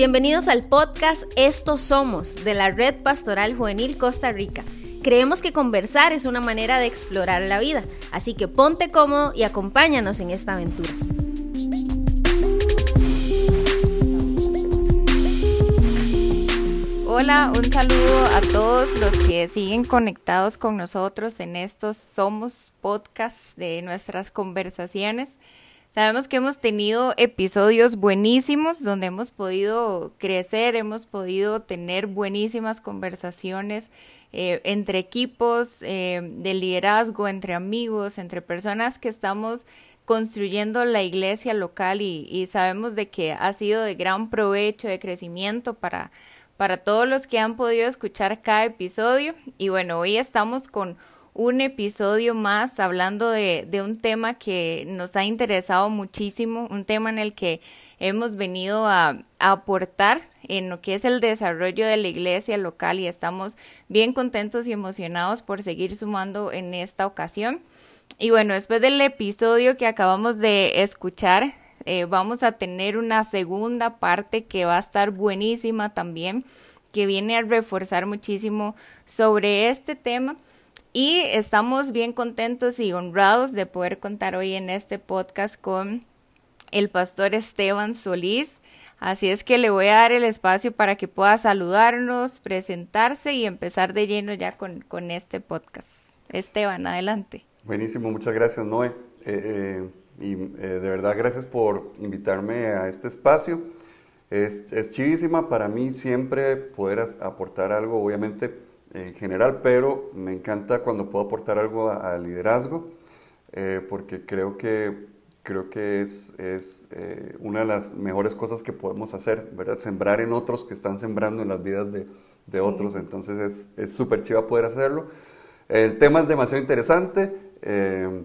Bienvenidos al podcast Estos Somos de la Red Pastoral Juvenil Costa Rica. Creemos que conversar es una manera de explorar la vida, así que ponte cómodo y acompáñanos en esta aventura. Hola, un saludo a todos los que siguen conectados con nosotros en estos Somos podcasts de nuestras conversaciones. Sabemos que hemos tenido episodios buenísimos donde hemos podido crecer, hemos podido tener buenísimas conversaciones eh, entre equipos eh, de liderazgo, entre amigos, entre personas que estamos construyendo la iglesia local y, y, sabemos de que ha sido de gran provecho, de crecimiento para, para todos los que han podido escuchar cada episodio. Y bueno, hoy estamos con un episodio más hablando de, de, un tema que nos ha interesado muchísimo, un tema en el que hemos venido a, aportar en lo que es el desarrollo de la iglesia local y estamos bien contentos y emocionados por seguir sumando en esta ocasión. Y bueno, después del episodio que acabamos de escuchar, eh, vamos a tener una segunda parte que va a estar buenísima también, que viene a reforzar muchísimo sobre este tema. Y estamos bien contentos y honrados de poder contar hoy en este podcast con el pastor Esteban Solís. Así es que le voy a dar el espacio para que pueda saludarnos, presentarse y empezar de lleno ya con, con este podcast. Esteban, adelante. Buenísimo, muchas gracias Noé. Eh, eh, y eh, de verdad gracias por invitarme a este espacio. Es, es chivísima para mí siempre poder aportar algo, obviamente en general, pero me encanta cuando puedo aportar algo al liderazgo, eh, porque creo que, creo que es, es eh, una de las mejores cosas que podemos hacer, ¿verdad? Sembrar en otros que están sembrando en las vidas de, de otros, entonces es súper chiva poder hacerlo. El tema es demasiado interesante eh,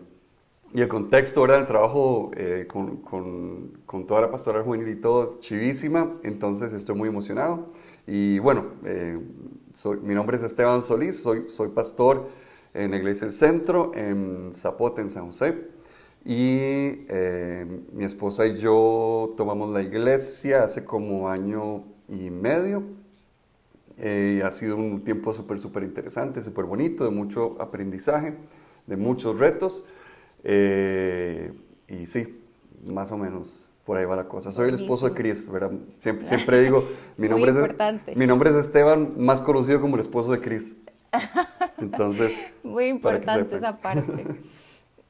y el contexto ¿verdad? del trabajo con, con, con, toda la pastoral juvenil y todo, chivísima, entonces estoy muy emocionado. Y bueno, mi nombre es Esteban Solís, soy, soy pastor en la Iglesia del Centro, en Zapote, en San José. Y eh, mi esposa y yo tomamos la iglesia hace como año y medio. Eh, ha sido un tiempo súper, súper interesante, súper bonito, de mucho aprendizaje, de muchos retos. Eh, y sí, más o menos por ahí va la cosa. Soy el esposo de Cris, ¿verdad? Siempre, siempre digo, mi nombre, es, mi nombre es Esteban, más conocido como el esposo de Cris. Entonces, muy importante esa parte.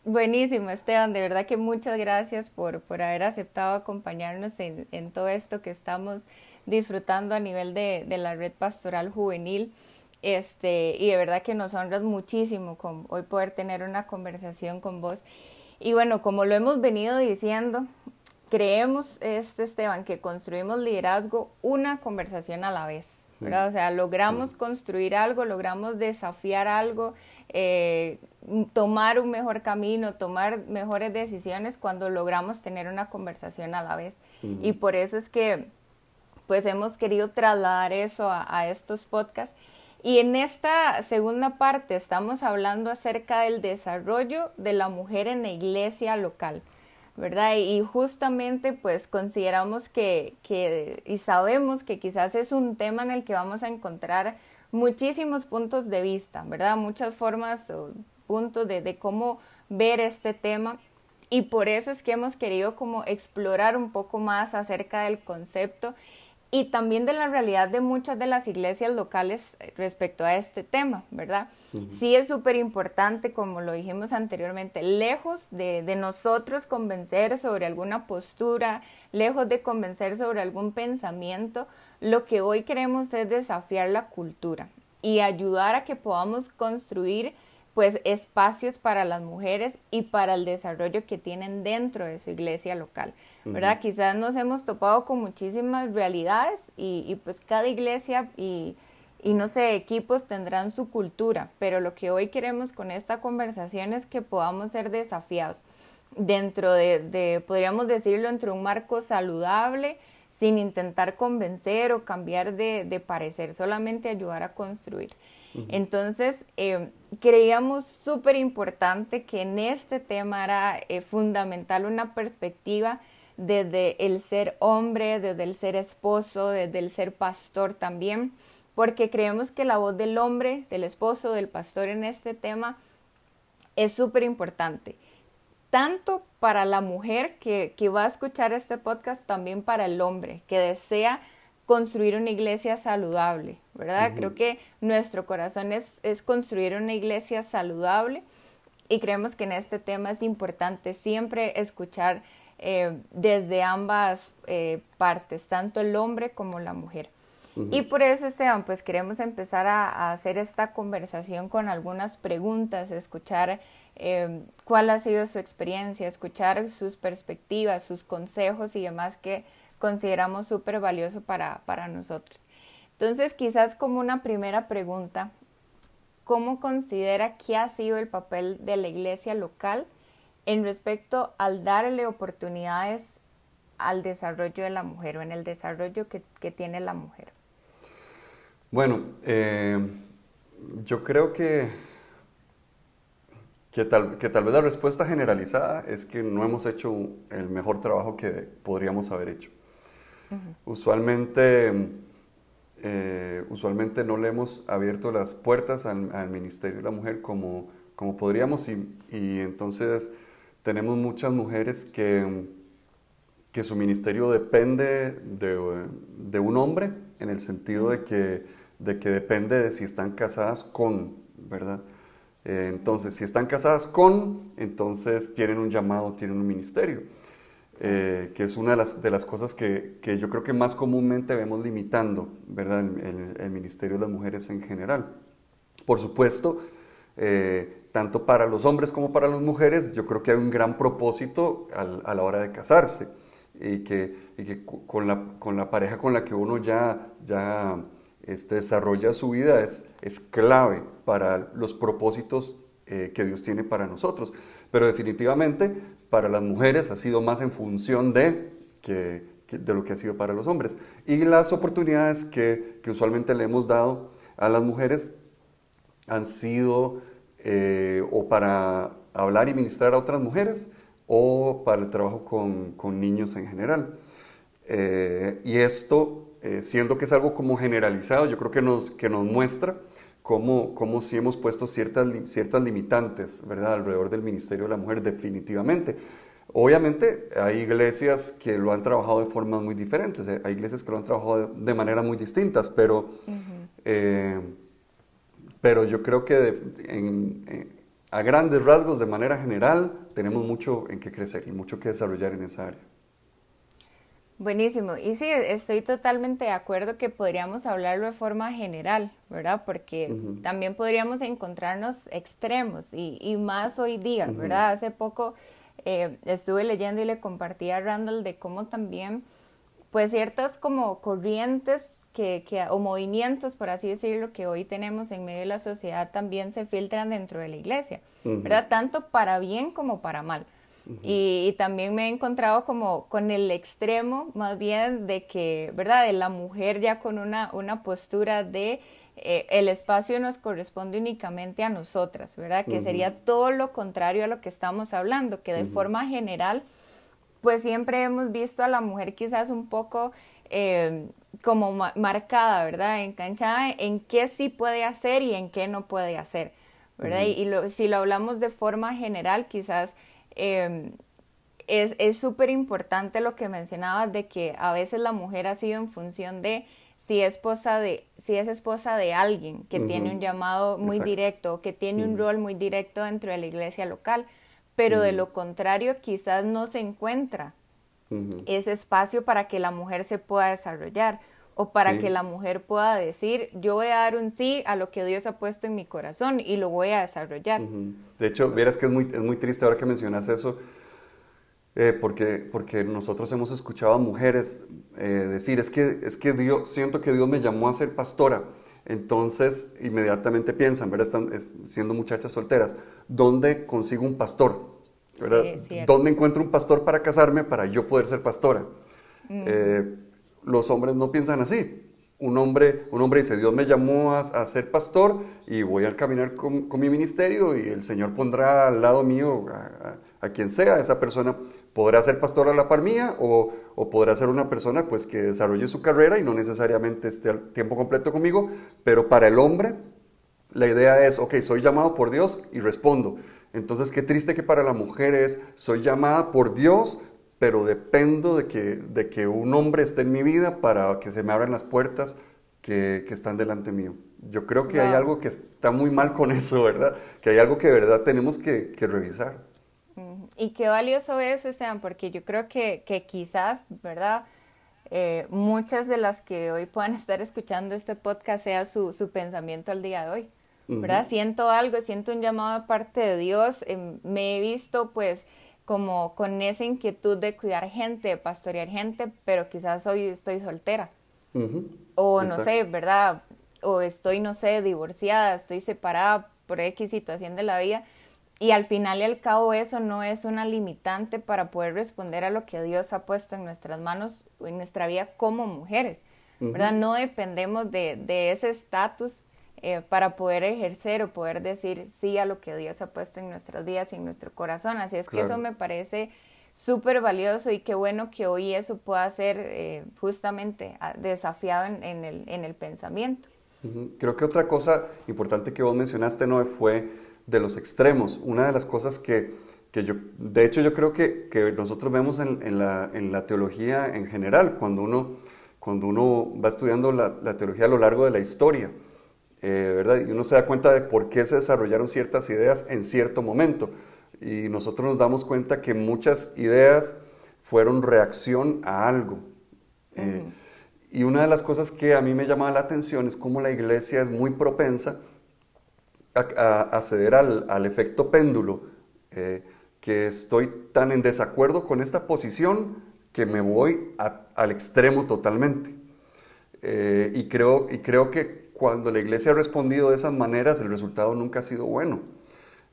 Buenísimo, Esteban, de verdad que muchas gracias por, por haber aceptado acompañarnos en, en, todo esto que estamos disfrutando a nivel de, de, la red pastoral juvenil. Este, y de verdad que nos honras muchísimo con hoy poder tener una conversación con vos. Y bueno, como lo hemos venido diciendo, creemos, este Esteban, que construimos liderazgo una conversación a la vez, ¿verdad? O sea, logramos construir algo, logramos desafiar algo, eh, tomar un mejor camino, tomar mejores decisiones cuando logramos tener una conversación a la vez. Y por eso es que, pues, hemos querido trasladar eso a, a estos podcasts. Y en esta segunda parte estamos hablando acerca del desarrollo de la mujer en la iglesia local. Y justamente pues consideramos que, que, y sabemos que quizás es un tema en el que vamos a encontrar muchísimos puntos de vista, ¿verdad? Muchas formas o puntos de, de cómo ver este tema y por eso es que hemos querido como explorar un poco más acerca del concepto y también de la realidad de muchas de las iglesias locales eh, respecto a este tema, ¿verdad? Sí es súper importante, como lo dijimos anteriormente, lejos de, de, nosotros convencer sobre alguna postura, lejos de convencer sobre algún pensamiento, lo que hoy queremos es desafiar la cultura y ayudar a que podamos construir pues espacios para las mujeres y para el desarrollo que tienen dentro de su iglesia local, ¿verdad? Quizás nos hemos topado con muchísimas realidades y, y pues cada iglesia y, y, no sé, equipos tendrán su cultura, pero lo que hoy queremos con esta conversación es que podamos ser desafiados dentro de, de podríamos decirlo, entre un marco saludable, sin intentar convencer o cambiar de, de parecer, solamente ayudar a construir. Entonces, eh, creíamos súper importante que en este tema era eh, fundamental una perspectiva desde el ser hombre, desde el ser esposo, desde el ser pastor también, porque creemos que la voz del hombre, del esposo, del pastor en este tema es súper importante, tanto para la mujer que, que va a escuchar este podcast, también para el hombre que desea construir una iglesia saludable, ¿verdad? Creo que nuestro corazón es, es, construir una iglesia saludable y creemos que en este tema es importante siempre escuchar eh, desde ambas eh, partes, tanto el hombre como la mujer. Y por eso, Esteban, pues queremos empezar a, hacer esta conversación con algunas preguntas, escuchar eh, cuál ha sido su experiencia, escuchar sus perspectivas, sus consejos y demás que consideramos súper valioso para, para nosotros. Entonces, quizás como una primera pregunta, ¿cómo considera que ha sido el papel de la iglesia local en respecto al darle oportunidades al desarrollo de la mujer o en el desarrollo que, que tiene la mujer? Bueno, eh, yo creo que, que tal, que, tal, vez la respuesta generalizada es que no hemos hecho el mejor trabajo que podríamos haber hecho. Usualmente, eh, usualmente no le hemos abierto las puertas al, Ministerio de la Mujer como, como podríamos y, entonces tenemos muchas mujeres que, que su ministerio depende de, de, un hombre en el sentido de que, de que depende de si están casadas con, ¿verdad? Eh, entonces, si están casadas con, entonces tienen un llamado, tienen un ministerio. Eh, que es una de las, de las cosas que, que, yo creo que más comúnmente vemos limitando ¿verdad? El, el, Ministerio de las Mujeres en general. Por supuesto, eh, tanto para los hombres como para las mujeres, yo creo que hay un gran propósito al, a la hora de casarse y que, y que con, la, con, la, pareja con la que uno ya, ya este, desarrolla su vida es, es clave para los propósitos eh, que Dios tiene para nosotros. Pero definitivamente para las mujeres ha sido más en función de, que, de lo que ha sido para los hombres. Y las oportunidades que, que usualmente le hemos dado a las mujeres han sido eh, o para hablar y ministrar a otras mujeres o para el trabajo con, con niños en general. Eh, y esto, eh, siendo que es algo como generalizado, yo creo que nos, que nos muestra cómo, cómo sí hemos puesto ciertas, ciertas limitantes, ¿verdad?, alrededor del Ministerio de la Mujer, definitivamente. Obviamente hay iglesias que lo han trabajado de formas muy diferentes, hay iglesias que lo han trabajado de, maneras muy distintas, pero, eh, pero yo creo que en, a grandes rasgos, de manera general, tenemos mucho en qué crecer y mucho que desarrollar en esa área. Buenísimo. Y sí, estoy totalmente de acuerdo que podríamos hablarlo de forma general, ¿verdad? Porque también podríamos encontrarnos extremos y, y más hoy día, ¿verdad? Hace poco eh, estuve leyendo y le compartí a Randall de cómo también, pues ciertas como corrientes que, que, o movimientos, por así decirlo, que hoy tenemos en medio de la sociedad también se filtran dentro de la iglesia, ¿verdad? Tanto para bien como para mal y, también me he encontrado como con el extremo más bien de que, ¿verdad? De la mujer ya con una, una postura de eh, el espacio nos corresponde únicamente a nosotras, ¿verdad? Que sería todo lo contrario a lo que estamos hablando, que de forma general, pues siempre hemos visto a la mujer quizás un poco... Eh, como marcada, ¿verdad? Enganchada en qué sí puede hacer y en qué no puede hacer, ¿verdad? Y, si lo hablamos de forma general, quizás Em, es súper importante lo que mencionabas de que a veces la mujer ha sido en función de si es esposa de, si es esposa de alguien que tiene un llamado muy directo, que tiene un rol muy directo dentro de la iglesia local, pero de lo contrario quizás no se encuentra ese espacio para que la mujer se pueda desarrollar o para que la mujer pueda decir, yo voy a dar un sí a lo que Dios ha puesto en mi corazón y lo voy a desarrollar. De hecho, verás que es muy, es muy triste ahora que mencionas eso, eh, porque, porque nosotros hemos escuchado a mujeres eh, decir, es que, es que Dios, siento que Dios me llamó a ser pastora. Entonces, inmediatamente piensan, ¿verdad? Están siendo muchachas solteras, ¿dónde consigo un pastor? ¿verdad? ¿Dónde encuentro un pastor para casarme para yo poder ser pastora? Los hombres no piensan así. Un hombre, un hombre dice, Dios me llamó a, ser pastor y voy a caminar con, mi ministerio y el Señor pondrá al lado mío a, quien sea. Esa persona podrá ser pastor a la par mía o, o, podrá ser una persona pues, que desarrolle su carrera y no necesariamente esté al tiempo completo conmigo, pero para el hombre la idea es, ok, soy llamado por Dios y respondo. Entonces, qué triste que para la mujer es, soy llamada por Dios, pero dependo de que, de que un hombre esté en mi vida para que se me abran las puertas que, que están delante mío. Yo creo que hay algo que está muy mal con eso, ¿verdad? Que hay algo que de verdad tenemos que, que revisar. Y qué valioso eso, Esteban, porque yo creo que, que quizás, ¿verdad? Eh, muchas de las que hoy puedan estar escuchando este podcast sea su, su pensamiento al día de hoy, ¿verdad? Siento algo, siento un llamado de parte de Dios, em, me he visto pues como con esa inquietud de cuidar gente, de pastorear gente, pero quizás hoy estoy soltera. O no sé, ¿verdad? O estoy, no sé, divorciada, estoy separada por X situación de la vida. Y al final y al cabo eso no es una limitante para poder responder a lo que Dios ha puesto en nuestras manos, en nuestra vida como mujeres, ¿verdad? No dependemos de, de ese estatus eh, para poder ejercer o poder decir sí a lo que Dios ha puesto en nuestras vidas y en nuestro corazón. Así es que eso me parece súper valioso y qué bueno que hoy eso pueda ser eh, justamente ah, desafiado en, el, en, el, pensamiento. Creo que otra cosa importante que vos mencionaste, Noé, fue de los extremos. Una de las cosas que, que yo, de hecho yo creo que, que nosotros vemos en, en, la, en, la, teología en general, cuando uno, cuando uno va estudiando la, la teología a lo largo de la historia. Eh, ¿verdad? Y uno se da cuenta de por qué se desarrollaron ciertas ideas en cierto momento. Y nosotros nos damos cuenta que muchas ideas fueron reacción a algo. Eh, y una de las cosas que a mí me llamaba la atención es cómo la iglesia es muy propensa a, ceder al, efecto péndulo, eh, que estoy tan en desacuerdo con esta posición que me voy al extremo totalmente. y, creo, y creo que cuando la iglesia ha respondido de esas maneras, el resultado nunca ha sido bueno.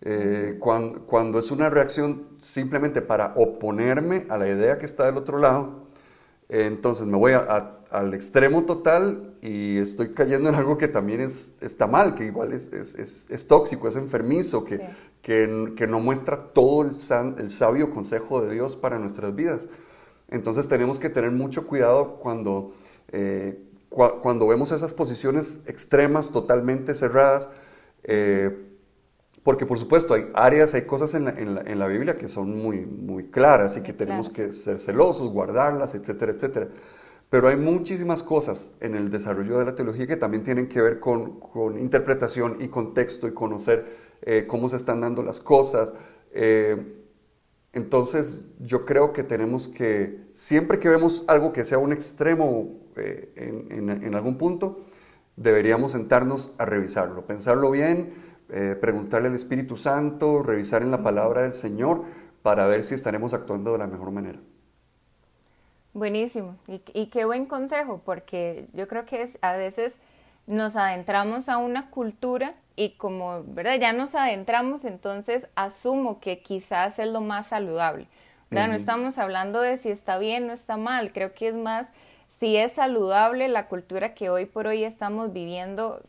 Eh, cuando, es una reacción simplemente para oponerme a la idea que está del otro lado, eh, entonces me voy al extremo total y estoy cayendo en algo que también es, está mal, que igual es, es, tóxico, es enfermizo, que, que, no muestra todo el, el sabio consejo de Dios para nuestras vidas. Entonces tenemos que tener mucho cuidado cuando... Eh, cuando vemos esas posiciones extremas, totalmente cerradas, eh, porque por supuesto hay áreas, hay cosas en la, en la, Biblia que son muy, muy claras y que tenemos que ser celosos, guardarlas, etcétera, etcétera. Pero hay muchísimas cosas en el desarrollo de la teología que también tienen que ver con, con interpretación y contexto y conocer eh, cómo se están dando las cosas. Eh, entonces yo creo que tenemos que, siempre que vemos algo que sea un extremo eh, en, algún punto, deberíamos sentarnos a revisarlo, pensarlo bien, eh, preguntarle al Espíritu Santo, revisar en la palabra del Señor para ver si estaremos actuando de la mejor manera. Buenísimo, y, qué buen consejo, porque yo creo que a veces nos adentramos a una cultura y como, ¿verdad? Ya nos adentramos, entonces asumo que quizás es lo más saludable. ¿verdad? No estamos hablando de si está bien o está mal, creo que es más si es saludable la cultura que hoy por hoy estamos viviendo,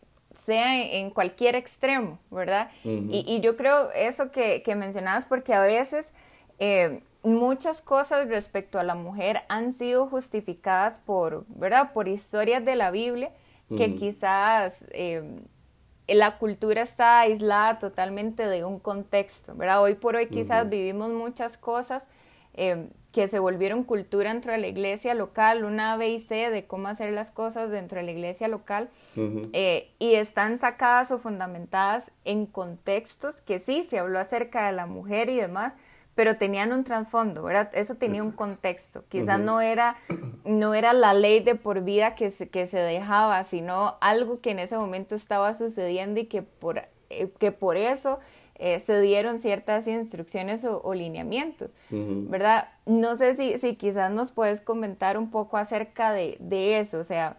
sea en, cualquier extremo, ¿verdad? y, yo creo eso que, que, mencionabas, porque a veces eh, muchas cosas respecto a la mujer han sido justificadas por, ¿verdad? Por historias de la Biblia que quizás eh, la cultura está aislada totalmente de un contexto, ¿verdad? Hoy por hoy quizás vivimos muchas cosas eh, que se volvieron cultura dentro de la iglesia local, una B y C de cómo hacer las cosas dentro de la iglesia local, eh, y están sacadas o fundamentadas en contextos que sí, se habló acerca de la mujer y demás, pero tenían un trasfondo, ¿verdad? Eso tenía un contexto. Quizás no, era, no era la ley de por vida que se, que se dejaba, sino algo que en ese momento estaba sucediendo y que por, eh, que por eso eh, se dieron ciertas instrucciones o, lineamientos, ¿verdad? No sé si, si, quizás nos puedes comentar un poco acerca de, de eso, o sea,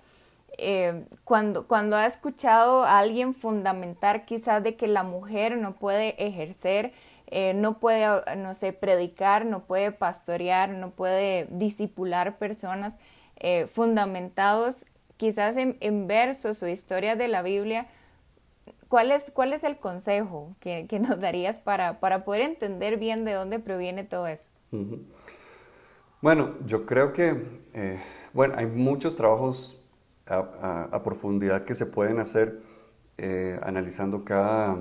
eh, cuando, cuando ha escuchado a alguien fundamentar quizás de que la mujer no puede ejercer, eh, no puede, no sé, predicar, no puede pastorear, no puede disipular personas fundamentados quizás en, en versos o historias de la Biblia, ¿cuál, es, ¿cuál es el consejo que, nos darías para, para, poder entender bien de dónde proviene todo eso? Bueno, yo creo que, eh, bueno, hay muchos trabajos a, profundidad que se pueden hacer eh, analizando cada,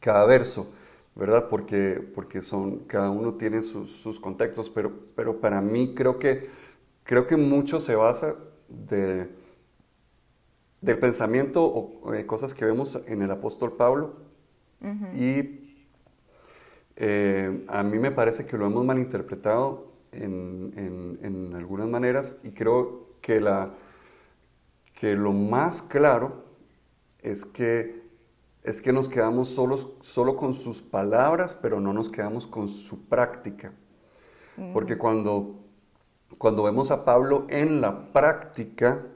cada verso, ¿verdad? Porque, porque son, cada uno tiene sus, contextos, pero, pero para mí creo que, creo que mucho se basa de, del pensamiento o eh, cosas que vemos en el apóstol Pablo y eh, a mí me parece que lo hemos malinterpretado en, en, algunas maneras y creo que, la, que lo más claro es que, es que nos quedamos solos, solo con sus palabras, pero no nos quedamos con su práctica. Porque cuando, cuando vemos a Pablo en la práctica,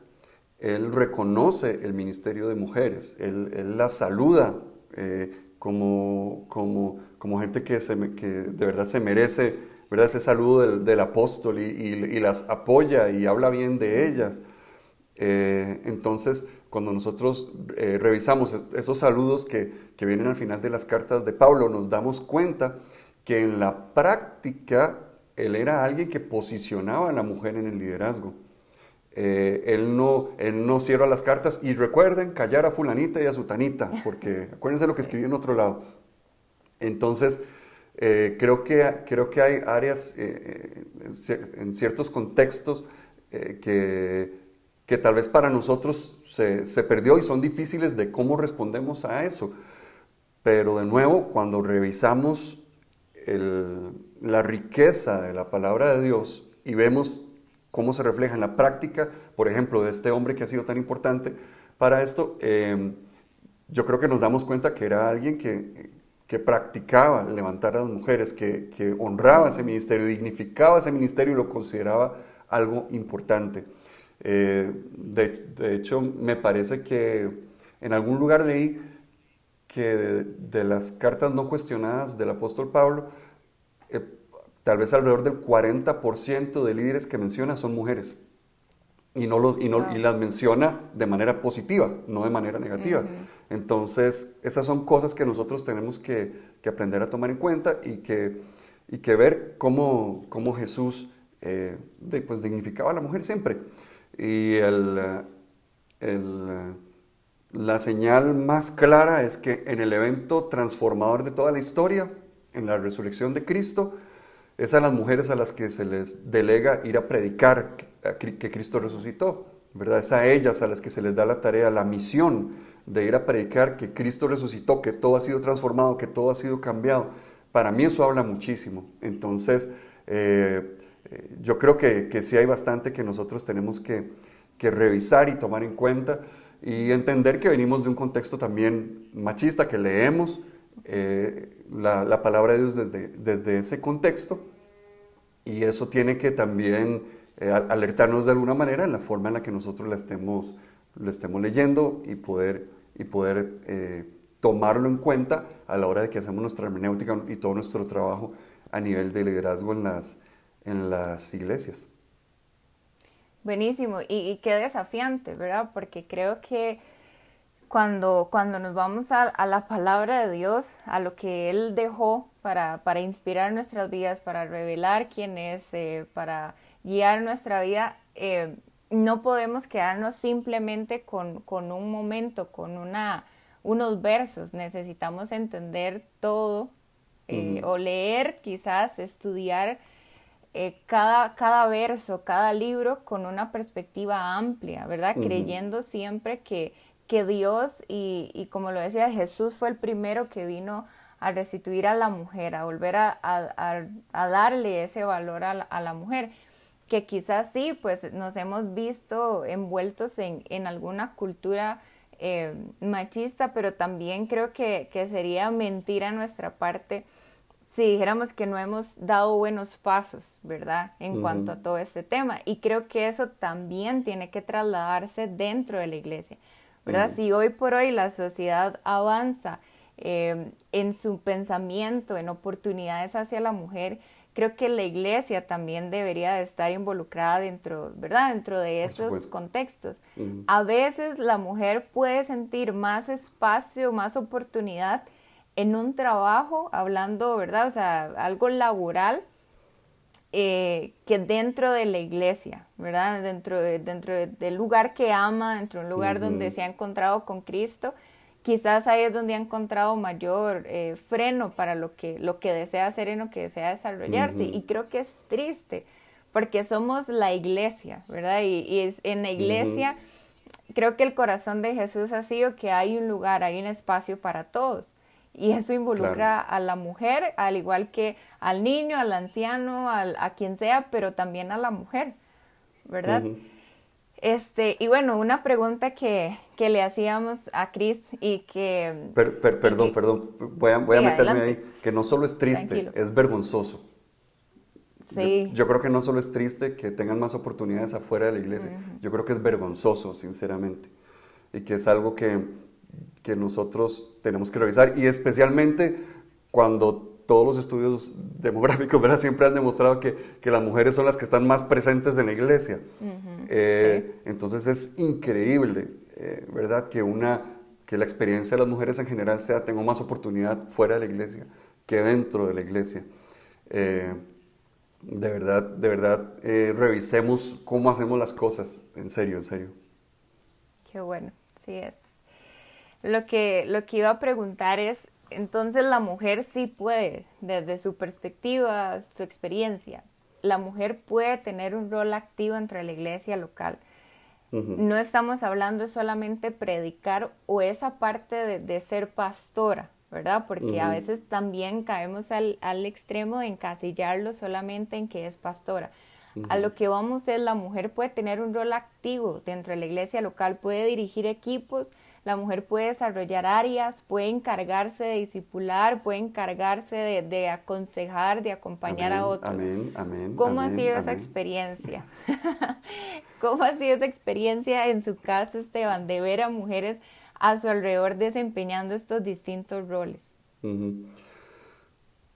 él reconoce el ministerio de mujeres, él, él las saluda eh, como, como, como, gente que, se, que de verdad se merece ¿verdad? ese saludo del, apóstol y, y, las apoya y habla bien de ellas. Eh, entonces, cuando nosotros eh, revisamos esos saludos que, que vienen al final de las cartas de Pablo, nos damos cuenta que en la práctica él era alguien que posicionaba a la mujer en el liderazgo. Eh, él, no, él no cierra las cartas y recuerden callar a fulanita y a sutanita, porque acuérdense lo que escribí en otro lado. Entonces, eh, creo, que, creo que hay áreas eh, en ciertos contextos que, que, tal vez para nosotros se, se, perdió y son difíciles de cómo respondemos a eso. Pero de nuevo, cuando revisamos el, la riqueza de la palabra de Dios y vemos cómo se refleja en la práctica, por ejemplo, de este hombre que ha sido tan importante para esto, em, yo creo que nos damos cuenta que era alguien que, que practicaba levantar a las mujeres, que, que, honraba ese ministerio, dignificaba ese ministerio y lo consideraba algo importante. Eh, de, de, hecho, me parece que en algún lugar leí que de, las cartas no cuestionadas del apóstol Pablo, eh, tal vez alrededor del 40% de líderes que menciona son mujeres. Y, no los, y, no, y las menciona de manera positiva, no de manera negativa. Entonces, esas son cosas que nosotros tenemos que, que, aprender a tomar en cuenta y que, y que ver cómo, cómo Jesús eh, pues, dignificaba a la mujer siempre. Y el, el, la señal más clara es que en el evento transformador de toda la historia, en la resurrección de Cristo, es a las mujeres a las que se les delega ir a predicar que Cristo resucitó, ¿verdad? Es a ellas a las que se les da la tarea, la misión de ir a predicar que Cristo resucitó, que todo ha sido transformado, que todo ha sido cambiado. Para mí eso habla muchísimo. Entonces, eh, eh, yo creo que, que, sí hay bastante que nosotros tenemos que, que revisar y tomar en cuenta y entender que venimos de un contexto también machista, que leemos, eh, la, palabra de Dios desde, desde ese contexto y eso tiene que también eh, alertarnos de alguna manera en la forma en la que nosotros la estemos, la estemos leyendo y poder, y poder eh, tomarlo en cuenta a la hora de que hacemos nuestra hermenéutica y todo nuestro trabajo a nivel de liderazgo en las, en las iglesias. Buenísimo, y, y qué desafiante, ¿verdad? Porque creo que cuando, cuando nos vamos a, la palabra de Dios, a lo que Él dejó para, para inspirar nuestras vidas, para revelar quién es, eh, para guiar nuestra vida, eh, no podemos quedarnos simplemente con, con un momento, con una, unos versos. Necesitamos entender todo eh, o leer, quizás estudiar cada, cada verso, cada libro con una perspectiva amplia, ¿verdad? Creyendo siempre que que Dios, y, como lo decía, Jesús fue el primero que vino a restituir a la mujer, a volver a, darle ese valor a la, mujer, que quizás sí, pues nos hemos visto envueltos en, alguna cultura eh, machista, pero también creo que, sería mentira nuestra parte si dijéramos que no hemos dado buenos pasos, ¿verdad? En cuanto a todo este tema. Y creo que eso también tiene que trasladarse dentro de la iglesia. ¿verdad? Si hoy por hoy la sociedad avanza em, en su pensamiento, en oportunidades hacia la mujer, creo que la iglesia también debería de estar involucrada dentro, ¿verdad? Dentro de esos contextos. A veces la mujer puede sentir más espacio, más oportunidad en un trabajo, hablando, ¿verdad? O sea, algo laboral, eh, que dentro de la iglesia, ¿verdad? Dentro, dentro del lugar que ama, dentro de un lugar donde se ha encontrado con Cristo quizás ahí es donde ha encontrado mayor eh, freno para lo que, lo que desea hacer y lo que desea desarrollarse. Y creo que es triste, porque somos la iglesia, ¿verdad? Y, es, en la iglesia creo que el corazón de Jesús ha sido que hay un lugar, hay un espacio para todos. Y eso involucra a la mujer, al igual que al niño, al anciano, a quien sea, pero también a la mujer, ¿verdad? Este, y bueno, una pregunta que, le hacíamos a Cris y que... perdón, perdón, voy a, meterme ahí, que no solo es triste, es vergonzoso. Sí. Yo, creo que no solo es triste que tengan más oportunidades afuera de la iglesia, yo creo que es vergonzoso, sinceramente, y que es algo que, que nosotros tenemos que revisar, y especialmente cuando todos los estudios demográficos ¿verdad? siempre han demostrado que, que, las mujeres son las que están más presentes en la iglesia. Eh, entonces es increíble, eh, ¿verdad? Que, una, que la experiencia de las mujeres en general sea, tengo más oportunidad fuera de la iglesia que dentro de la iglesia. Eh, de verdad, de verdad, revisemos cómo hacemos las cosas, en serio, en serio. Qué bueno, sí es. Lo que, lo que iba a preguntar es, entonces la mujer sí puede, desde su perspectiva, su experiencia, la mujer puede tener un rol activo entre la iglesia local. No estamos hablando solamente predicar o esa parte de, ser pastora, ¿verdad? Porque a veces también caemos al, al, extremo de encasillarlo solamente en que es pastora. A lo que vamos es la mujer puede tener un rol activo dentro de la iglesia local, puede dirigir equipos, la mujer puede desarrollar áreas, puede encargarse de discipular, puede encargarse de, aconsejar, de acompañar a otros. Amén, amén. ¿Cómo ha sido esa experiencia? ¿Cómo ha sido esa experiencia en su casa, Esteban, de ver a mujeres a su alrededor desempeñando estos distintos roles?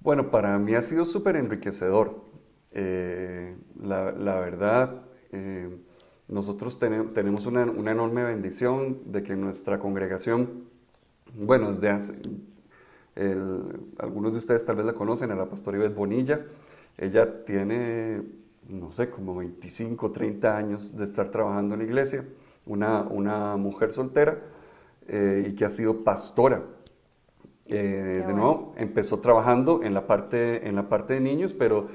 Bueno, para mí ha sido súper enriquecedor. Eh, la, verdad, eh, nosotros tenemos una, enorme bendición de que nuestra congregación, bueno, desde hace, algunos de ustedes tal vez la conocen, a la pastora Ives Bonilla, ella tiene, no sé, como 25, 30 años de estar trabajando en la iglesia, una, una mujer soltera eh, y que ha sido pastora. Eh, de nuevo, empezó trabajando en la, parte, en la parte de niños, pero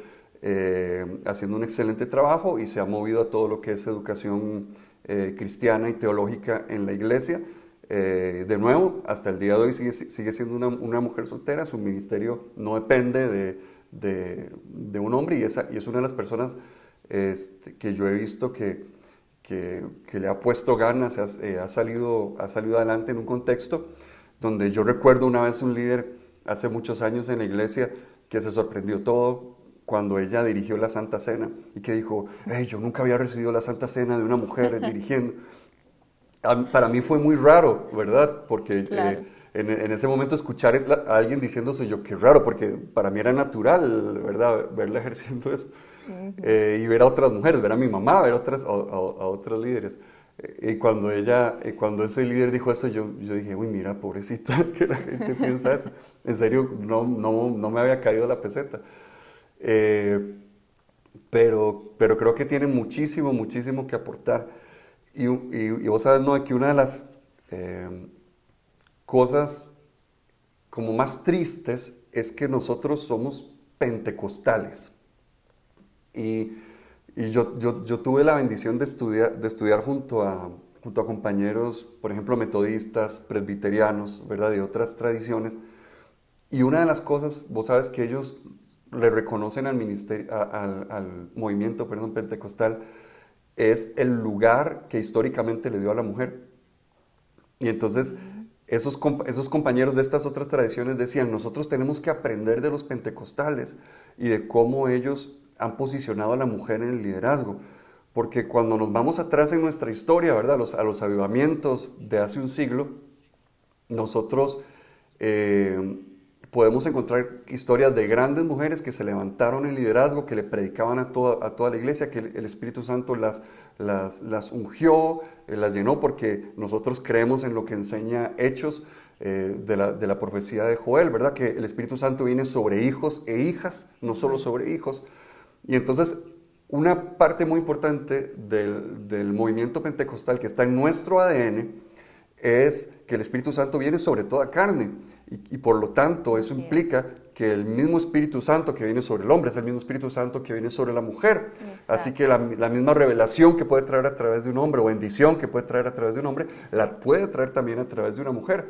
eh, haciendo un excelente trabajo y se ha movido a todo lo que es educación eh, cristiana y teológica en la iglesia. Eh, de nuevo, hasta el día de hoy sigue, siendo una, mujer soltera, su ministerio no depende de, un hombre y, es una de las personas este, que yo he visto que, le ha puesto ganas, ha salido adelante en un contexto donde yo recuerdo una vez un líder hace muchos años en la iglesia que se sorprendió todo cuando ella dirigió la Santa Cena y que dijo, hey, yo nunca había recibido la Santa Cena de una mujer dirigiendo. Para mí fue muy raro, ¿verdad? Porque eh, en, ese momento escuchar a alguien diciéndose yo, qué raro, porque para mí era natural, ¿verdad? Verla ejerciendo eso. Eh, y ver a otras mujeres, ver a mi mamá, ver otras, a, otros líderes. Eh, y cuando ella, cuando ese líder dijo eso, yo, yo dije, uy, mira, pobrecita, que la gente piensa eso. En serio, no, no, no me había caído la peseta. Eh, pero, pero creo que tiene muchísimo, muchísimo que aportar. Y, y, vos sabes, ¿no? Que una de las eh, cosas como más tristes es que nosotros somos pentecostales. Y, y yo, yo, yo, tuve la bendición de estudiar, de estudiar junto, a, junto a compañeros, por ejemplo, metodistas, presbiterianos, ¿verdad? De otras tradiciones. Y una de las cosas, vos sabes que ellos le reconocen al, ministerio, al, movimiento perdón, pentecostal es el lugar que históricamente le dio a la mujer. Y entonces esos, esos compañeros de estas otras tradiciones decían, nosotros tenemos que aprender de los pentecostales y de cómo ellos han posicionado a la mujer en el liderazgo. Porque cuando nos vamos atrás en nuestra historia, ¿verdad? Los, a los avivamientos de hace un siglo, nosotros... Eh, podemos encontrar historias de grandes mujeres que se levantaron en liderazgo, que le predicaban a toda, a toda la iglesia, que el, Espíritu Santo las, las, las ungió, eh, las llenó, porque nosotros creemos en lo que enseña Hechos eh, de, la, de, la, profecía de Joel, ¿verdad? Que el Espíritu Santo viene sobre hijos e hijas, no solo sobre hijos. Y entonces, una parte muy importante del, del movimiento pentecostal que está en nuestro ADN es que el Espíritu Santo viene sobre toda carne. Y, por lo tanto, eso implica que el mismo Espíritu Santo que viene sobre el hombre es el mismo Espíritu Santo que viene sobre la mujer. Así que la, misma revelación que puede traer a través de un hombre o bendición que puede traer a través de un hombre, la puede traer también a través de una mujer.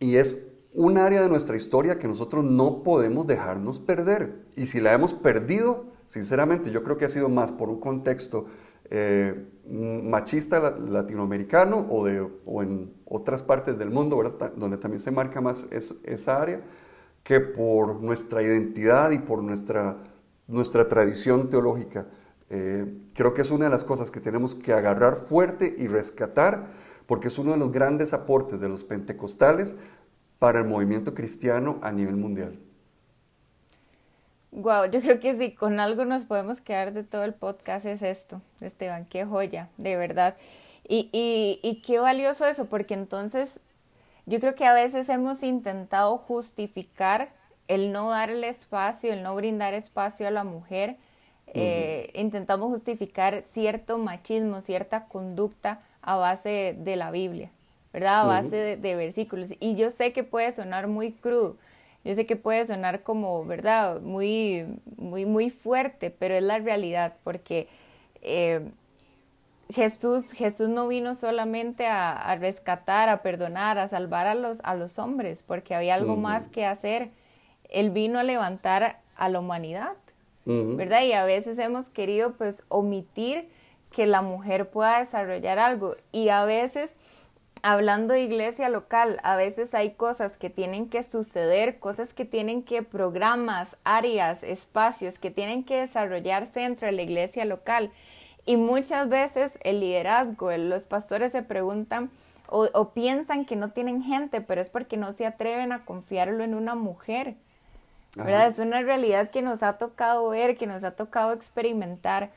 Y es un área de nuestra historia que nosotros no podemos dejarnos perder. Y si la hemos perdido, sinceramente, yo creo que ha sido más por un contexto eh, machista latinoamericano o, de, o en otras partes del mundo, donde también se marca más esa área, que por nuestra identidad y por nuestra, nuestra tradición teológica. Eh, creo que es una de las cosas que tenemos que agarrar fuerte y rescatar, porque es uno de los grandes aportes de los pentecostales para el movimiento cristiano a nivel mundial. Wow, yo creo que si con algo nos podemos quedar de todo el podcast es esto, Esteban, qué joya, de verdad. Y, y, y qué valioso eso, porque entonces yo creo que a veces hemos intentado justificar el no darle espacio, el no brindar espacio a la mujer. Eh, intentamos justificar cierto machismo, cierta conducta a base de la Biblia, ¿verdad? A base de, de, versículos. Y yo sé que puede sonar muy crudo, yo sé que puede sonar como, ¿verdad? Muy, muy, muy fuerte, pero es la realidad, porque eh, Jesús, Jesús no vino solamente a, rescatar, a perdonar, a salvar a los, a los hombres, porque había algo más que hacer. Él vino a levantar a la humanidad, ¿verdad? Y a veces hemos querido pues omitir que la mujer pueda desarrollar algo y a veces hablando de iglesia local, a veces hay cosas que tienen que suceder, cosas que tienen que, programas, áreas, espacios que tienen que desarrollarse dentro de la iglesia local. Y muchas veces el liderazgo, los pastores se preguntan o, piensan que no tienen gente, pero es porque no se atreven a confiarlo en una mujer. ¿Verdad? Es una realidad que nos ha tocado ver, que nos ha tocado experimentar.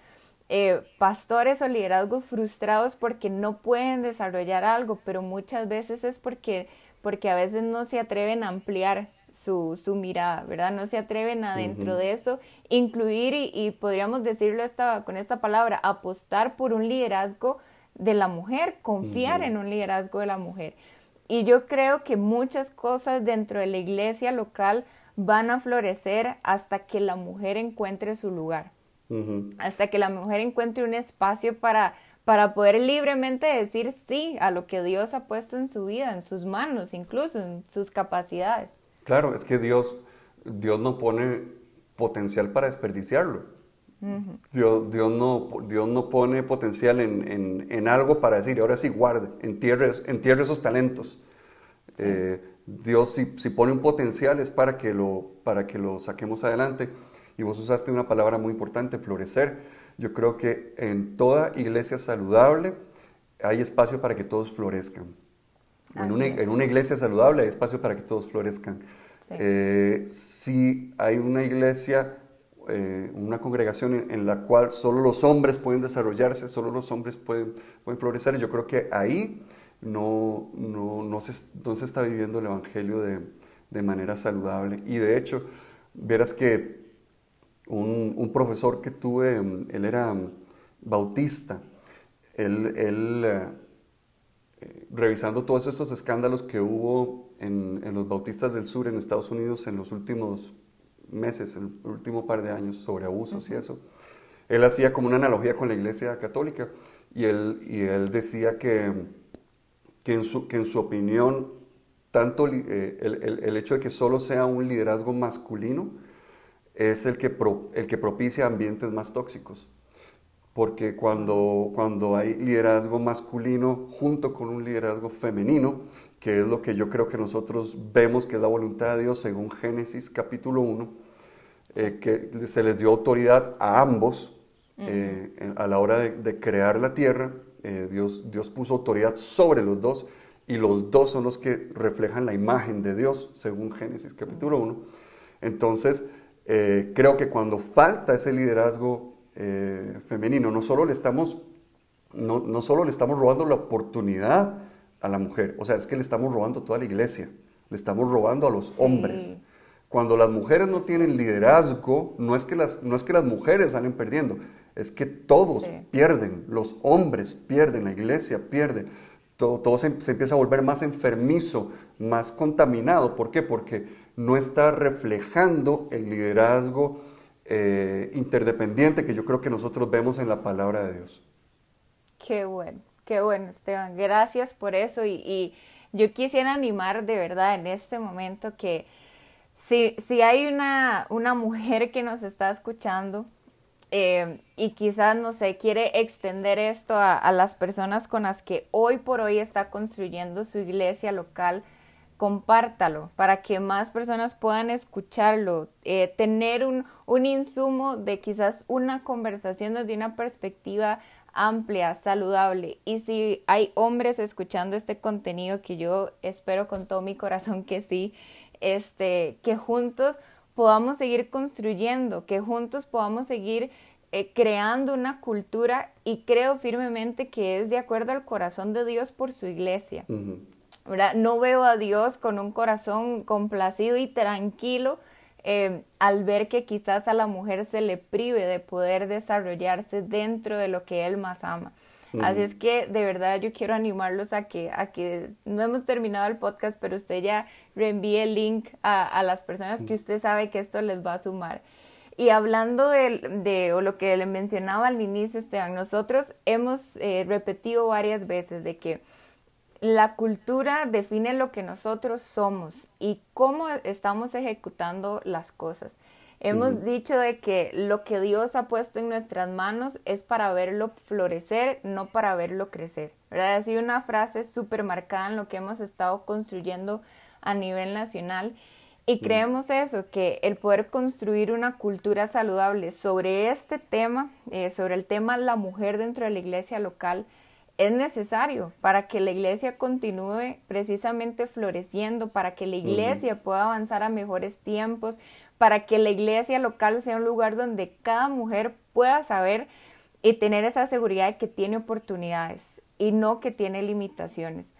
Eh, pastores o liderazgos frustrados porque no pueden desarrollar algo, pero muchas veces es porque, porque a veces no se atreven a ampliar su, su mirada, ¿verdad? No se atreven a dentro de eso incluir y, podríamos decirlo esta, con esta palabra, apostar por un liderazgo de la mujer, confiar en un liderazgo de la mujer. Y yo creo que muchas cosas dentro de la iglesia local van a florecer hasta que la mujer encuentre su lugar hasta que la mujer encuentre un espacio para, para poder libremente decir sí a lo que Dios ha puesto en su vida, en sus manos, incluso en sus capacidades. Claro, es que Dios, Dios no pone potencial para desperdiciarlo. Dios, Dios, no, Dios no pone potencial en, en, algo para decir, ahora sí, guarde, entierre, entierre esos talentos. Eh, Dios si, si, pone un potencial es para que lo, para que lo saquemos adelante. Y vos usaste una palabra muy importante, florecer. Yo creo que en toda iglesia saludable hay espacio para que todos florezcan. En una, en una, iglesia saludable hay espacio para que todos florezcan. Eh, si hay una iglesia, eh, una congregación en, la cual solo los hombres pueden desarrollarse, solo los hombres pueden, pueden florecer, yo creo que ahí no, no, no, se, no se está viviendo el Evangelio de, de manera saludable. Y de hecho, verás que un, profesor que tuve, él era bautista, él, eh, eh, revisando todos estos escándalos que hubo en, los bautistas del sur en Estados Unidos en los últimos meses, el último par de años, sobre abusos y eso, él hacía como una analogía con la iglesia católica y él, y él decía que, que, en su, que en su opinión, tanto eh, el, el hecho de que solo sea un liderazgo masculino, es el que, el que propicia ambientes más tóxicos. Porque cuando, cuando hay liderazgo masculino junto con un liderazgo femenino, que es lo que yo creo que nosotros vemos que es la voluntad de Dios según Génesis capítulo 1, eh, que se les dio autoridad a ambos eh, a la hora de, crear la tierra. Eh, Dios, Dios puso autoridad sobre los dos y los dos son los que reflejan la imagen de Dios, según Génesis capítulo 1. Entonces, eh, creo que cuando falta ese liderazgo eh, femenino, no solo le estamos, no, no solo le estamos robando la oportunidad a la mujer, o sea, es que le estamos robando toda la iglesia, le estamos robando a los hombres. Cuando las mujeres no tienen liderazgo, no es que las, no es que las mujeres salen perdiendo, es que todos pierden, los hombres pierden, la iglesia pierde, todo, todo se, empieza a volver más enfermizo, más contaminado. ¿Por qué? Porque no está reflejando el liderazgo eh, interdependiente que yo creo que nosotros vemos en la palabra de Dios. Qué bueno, qué bueno, Esteban. Gracias por eso y yo quisiera animar de verdad en este momento que si, si hay una, una mujer que nos está escuchando eh, y quizás, no sé, quiere extender esto a, las personas con las que hoy por hoy está construyendo su iglesia local, compártalo para que más personas puedan escucharlo, eh, tener un, un insumo de quizás una conversación desde una perspectiva amplia, saludable. Y si hay hombres escuchando este contenido, que yo espero con todo mi corazón que sí, este, que juntos podamos seguir construyendo, que juntos podamos seguir eh, creando una cultura y creo firmemente que es de acuerdo al corazón de Dios por su iglesia. No veo a Dios con un corazón complacido y tranquilo eh, al ver que quizás a la mujer se le prive de poder desarrollarse dentro de lo que él más ama. Así es que de verdad yo quiero animarlos a que, a que no hemos terminado el podcast, pero usted ya reenvíe el link a, las personas que usted sabe que esto les va a sumar. Y hablando de, de o lo que le mencionaba al inicio, Esteban, nosotros hemos eh, repetido varias veces de que la cultura define lo que nosotros somos y cómo estamos ejecutando las cosas. Hemos dicho de que lo que Dios ha puesto en nuestras manos es para verlo florecer, no para verlo crecer. ¿Verdad? Ha sido una frase súper marcada en lo que hemos estado construyendo a nivel nacional. Y creemos eso, que el poder construir una cultura saludable sobre este tema, eh, sobre el tema la mujer dentro de la iglesia local, es necesario para que la iglesia continúe precisamente floreciendo, para que la iglesia pueda avanzar a mejores tiempos, para que la iglesia local sea un lugar donde cada mujer pueda saber y tener esa seguridad de que tiene oportunidades y no que tiene limitaciones.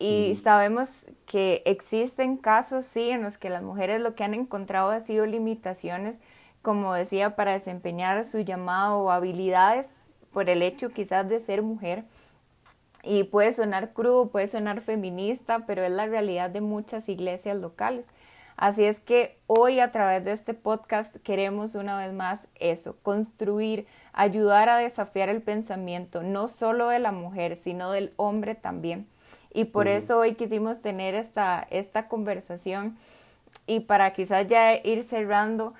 Y sabemos que existen casos, sí, en los que las mujeres lo que han encontrado ha sido limitaciones, como decía, para desempeñar su llamado o habilidades por el hecho quizás de ser mujer y puede sonar crudo, puede sonar feminista, pero es la realidad de muchas iglesias locales. Así es que hoy a través de este podcast queremos una vez más eso, construir, ayudar a desafiar el pensamiento, no solo de la mujer, sino del hombre también. Y por eso hoy quisimos tener esta, esta conversación y para quizás ya ir cerrando,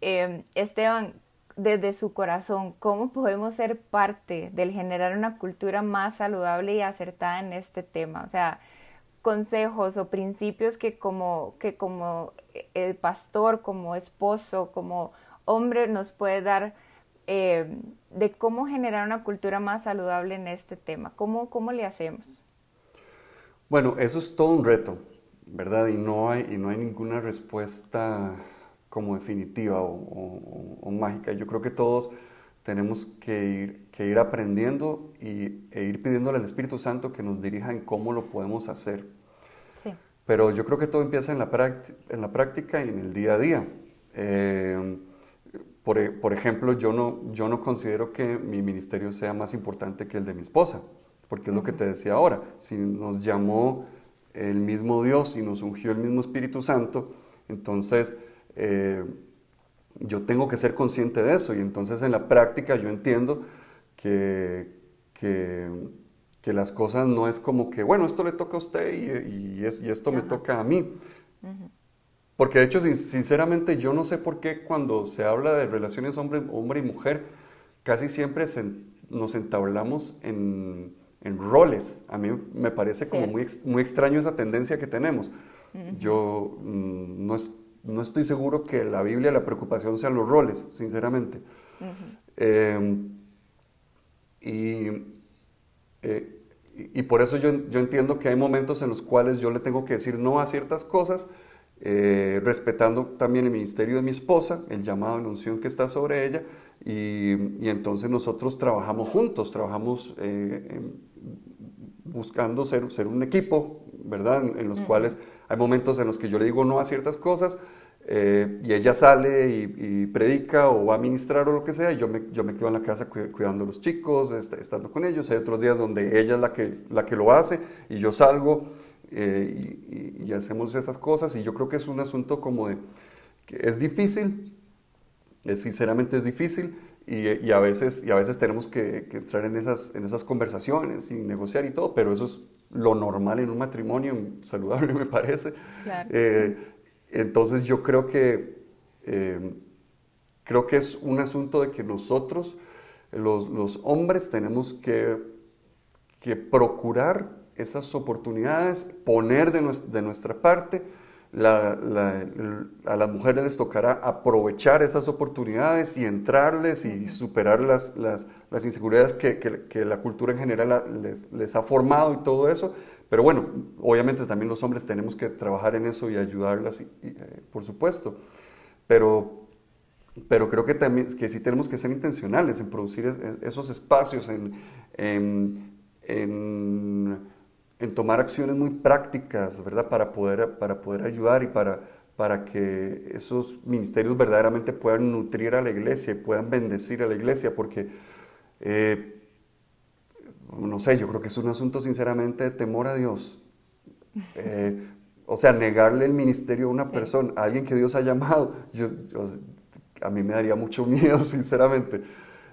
eh, Esteban, desde su corazón, ¿cómo podemos ser parte del generar una cultura más saludable y acertada en este tema? O sea, consejos o principios que como, que como el pastor, como esposo, como hombre nos puede dar eh, de cómo generar una cultura más saludable en este tema. ¿Cómo, ¿Cómo le hacemos? Bueno, eso es todo un reto, ¿verdad? Y no hay, y no hay ninguna respuesta como definitiva o, mágica. Yo creo que todos tenemos que ir, que ir aprendiendo y, e ir pidiéndole al Espíritu Santo que nos dirija en cómo lo podemos hacer. Sí. Pero yo creo que todo empieza en la, en la práctica y en el día a día. Eh, por, e, por, ejemplo, yo no, yo no considero que mi ministerio sea más importante que el de mi esposa, porque es lo que te decía ahora. Si nos llamó el mismo Dios y nos ungió el mismo Espíritu Santo, entonces eh, yo tengo que ser consciente de eso y entonces en la práctica yo entiendo que, que, las cosas no es como que, bueno, esto le toca a usted y, y, esto me toca a mí. Porque de hecho, sinceramente, yo no sé por qué cuando se habla de relaciones hombre, hombre y mujer, casi siempre nos entablamos en, en, roles. A mí me parece como muy, muy extraño esa tendencia que tenemos. Yo mm, no, es, no estoy seguro que la Biblia la preocupación sean los roles, sinceramente. Em, y, eh, y, por eso yo, yo, entiendo que hay momentos en los cuales yo le tengo que decir no a ciertas cosas, eh, respetando también el ministerio de mi esposa, el llamado de unción que está sobre ella, y, y entonces nosotros trabajamos juntos, trabajamos eh, buscando ser, ser un equipo, ¿verdad? En, los cuales hay momentos en los que yo le digo no a ciertas cosas, eh, y ella sale y, predica o va a ministrar o lo que sea, y yo me, yo me quedo en la casa cuidando a los chicos, estando con ellos. Hay otros días donde ella es la que, la que lo hace y yo salgo eh, y, hacemos esas cosas. Y yo creo que es un asunto como de que es difícil, es, sinceramente es difícil. Y, a veces, y a veces tenemos que, entrar en esas, en esas conversaciones y negociar y todo, pero eso es lo normal en un matrimonio saludable, me parece. Claro. Eh, entonces yo creo que, eh, creo que es un asunto de que nosotros, los, hombres, tenemos que, que, procurar esas oportunidades, poner de, nuestra parte. A las mujeres les tocará aprovechar esas oportunidades y entrarles y superar las, las, inseguridades que, la cultura en general les, les ha formado y todo eso, pero bueno, obviamente también los hombres tenemos que trabajar en eso y ayudarlas, eh, por supuesto. Pero, pero creo que también que sí tenemos que ser intencionales en producir esos espacios, en, en, en, tomar acciones muy prácticas, ¿verdad? Para poder, para poder ayudar y para, para que esos ministerios verdaderamente puedan nutrir a la iglesia y puedan bendecir a la iglesia, porque... Eh, no sé, yo creo que es un asunto sinceramente de temor a Dios. Eh, o sea, negarle el ministerio a una persona, a alguien que Dios ha llamado, yo, a mí me daría mucho miedo, sinceramente.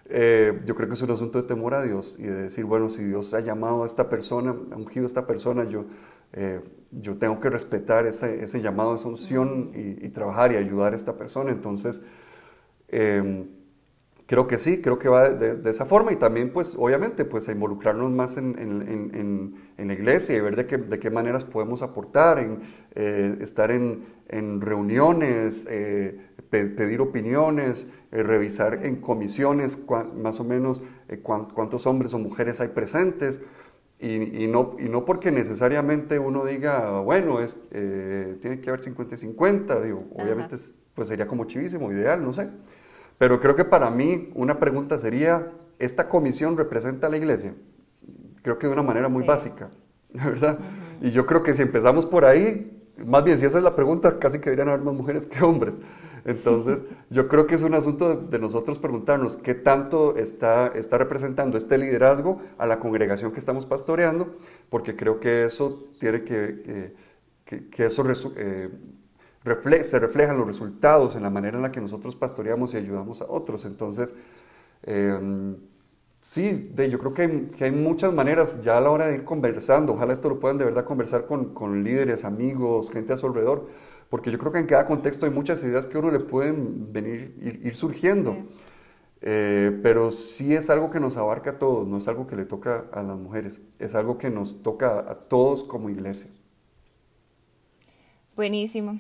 Eh, yo creo que es un asunto de temor a Dios y de decir, bueno, si Dios ha llamado a esta persona, ha ungido a esta persona, yo, eh, yo tengo que respetar ese, ese llamado, esa unción y, trabajar y ayudar a esta persona. Entonces, Creo que sí, creo que va de, esa forma y también pues obviamente pues a involucrarnos más en, en, en, la iglesia y ver de qué, de qué maneras podemos aportar, en eh, estar en, reuniones, eh, pedir opiniones, eh, revisar en comisiones más o menos cuántos hombres o mujeres hay presentes. Y, y, no, y no porque necesariamente uno diga, bueno, es, tiene que haber 50-50, digo, obviamente pues sería como chivísimo, ideal, no sé. Pero creo que para mí una pregunta sería, ¿esta comisión representa a la iglesia? Creo que de una manera muy básica, ¿verdad? Y yo creo que si empezamos por ahí, más bien si esa es la pregunta, casi que deberían haber más mujeres que hombres. Entonces, yo creo que es un asunto de, nosotros preguntarnos qué tanto está, está representando este liderazgo a la congregación que estamos pastoreando, porque creo que eso tiene que, que, que, eso eh, se los resultados en la manera en la que nosotros pastoreamos y ayudamos a otros. Entonces, em, sí, de, yo creo que hay, muchas maneras ya a la hora de ir conversando. Ojalá esto lo puedan de verdad conversar con, con líderes, amigos, gente a su alrededor, porque yo creo que en cada contexto hay muchas ideas que uno le pueden venir, ir, surgiendo. Eh, pero sí es algo que nos abarca a todos, no es algo que le toca a las mujeres, es algo que nos toca a todos como iglesia. Buenísimo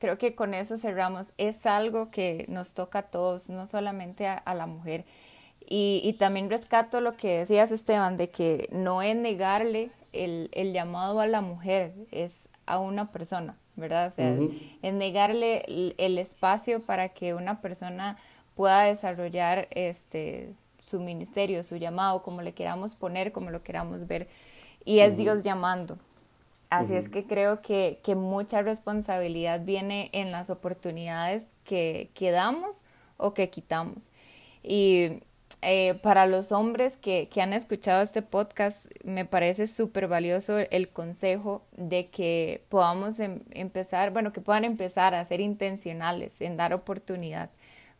creo que con eso cerramos. Es algo que nos toca a todos, no solamente a, la mujer. Y, también rescato lo que decías, Esteban, de que no es negarle el, llamado a la mujer, es a una persona, ¿verdad? O sea, es, negarle el, espacio para que una persona pueda desarrollar este, su ministerio, su llamado, como le queramos poner, como lo queramos ver. Y es Dios llamando, Así es que creo que, mucha responsabilidad viene en las oportunidades que, que damos o que quitamos. Y eh, para los hombres que, han escuchado este podcast, me parece súper valioso el consejo de que podamos em, empezar, bueno, que puedan empezar a ser intencionales en dar oportunidad,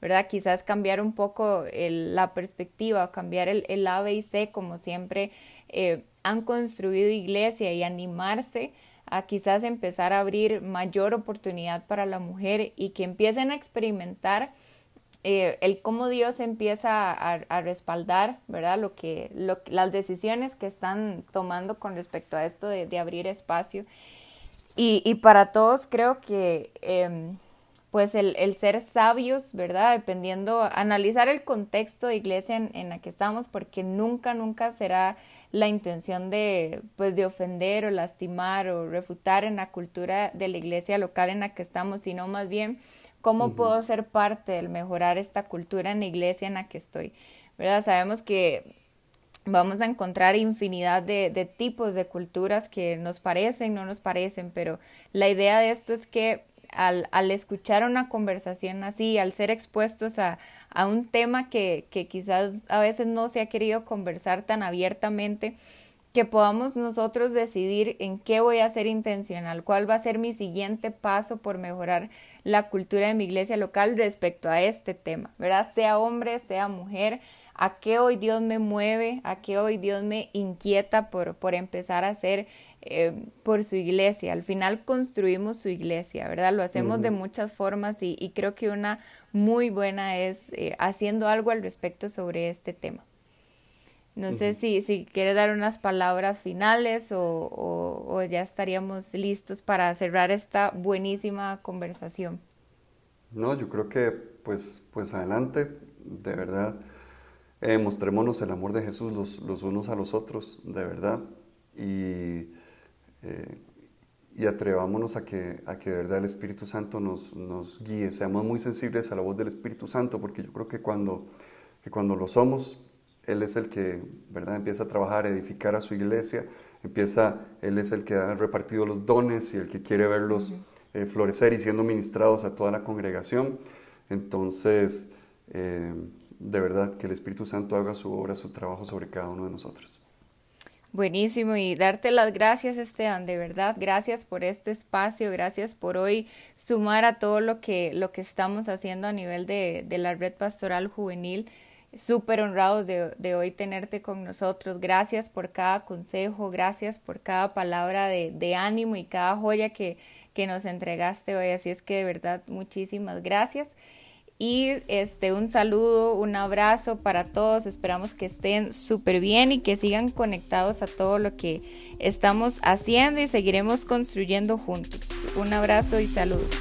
¿verdad? Quizás cambiar un poco la perspectiva, cambiar el, el A, B y C, como siempre eh, han construido iglesia y animarse a quizás empezar a abrir mayor oportunidad para la mujer y que empiecen a experimentar eh, el cómo Dios empieza a, respaldar, ¿verdad? Lo que, las decisiones que están tomando con respecto a esto de, abrir espacio. Y, para todos creo que em, pues el, ser sabios, ¿verdad? Dependiendo, analizar el contexto de iglesia en, en, la que estamos, porque nunca, nunca será la intención de, pues, de ofender o lastimar o refutar en la cultura de la iglesia local en la que estamos, sino más bien cómo puedo ser parte del mejorar esta cultura en la iglesia en la que estoy, ¿verdad? Sabemos que vamos a encontrar infinidad de, de tipos de culturas que nos parecen, no nos parecen, pero la idea de esto es que al, al, escuchar una conversación así, al ser expuestos a, a un tema que, que, quizás a veces no se ha querido conversar tan abiertamente, que podamos nosotros decidir en qué voy a ser intencional, cuál va a ser mi siguiente paso por mejorar la cultura de mi iglesia local respecto a este tema, ¿verdad? Sea hombre, sea mujer, a qué hoy Dios me mueve, a qué hoy Dios me inquieta por, por empezar a hacer eh, por su iglesia. Al final construimos su iglesia, ¿verdad? Lo hacemos de muchas formas y, creo que una muy buena es eh, haciendo algo al respecto sobre este tema. No sé si, si quieres dar unas palabras finales o, ya estaríamos listos para cerrar esta buenísima conversación. No, yo creo que pues, pues adelante, de verdad. Eh, mostrémonos el amor de Jesús los, los, unos a los otros, de verdad. Y eh, y atrevámonos a que, a que de verdad el Espíritu Santo nos, nos, guíe, seamos muy sensibles a la voz del Espíritu Santo, porque yo creo que cuando, que cuando lo somos, Él es el que ¿verdad? empieza a trabajar, a edificar a su iglesia, empieza, Él es el que ha repartido los dones y el que quiere verlos eh, florecer y siendo ministrados a toda la congregación. Entonces, eh, de verdad, que el Espíritu Santo haga su obra, su trabajo sobre cada uno de nosotros. Buenísimo y darte las gracias Esteban, de verdad, gracias por este espacio, gracias por hoy sumar a todo lo que, lo que estamos haciendo a nivel de, de la red pastoral juvenil. Súper honrados de, de, hoy tenerte con nosotros. Gracias por cada consejo, gracias por cada palabra de, de ánimo y cada joya que, que nos entregaste hoy. Así es que de verdad, muchísimas gracias. Y este, un saludo, un abrazo para todos. Esperamos que estén súper bien y que sigan conectados a todo lo que estamos haciendo y seguiremos construyendo juntos. Un abrazo y saludos.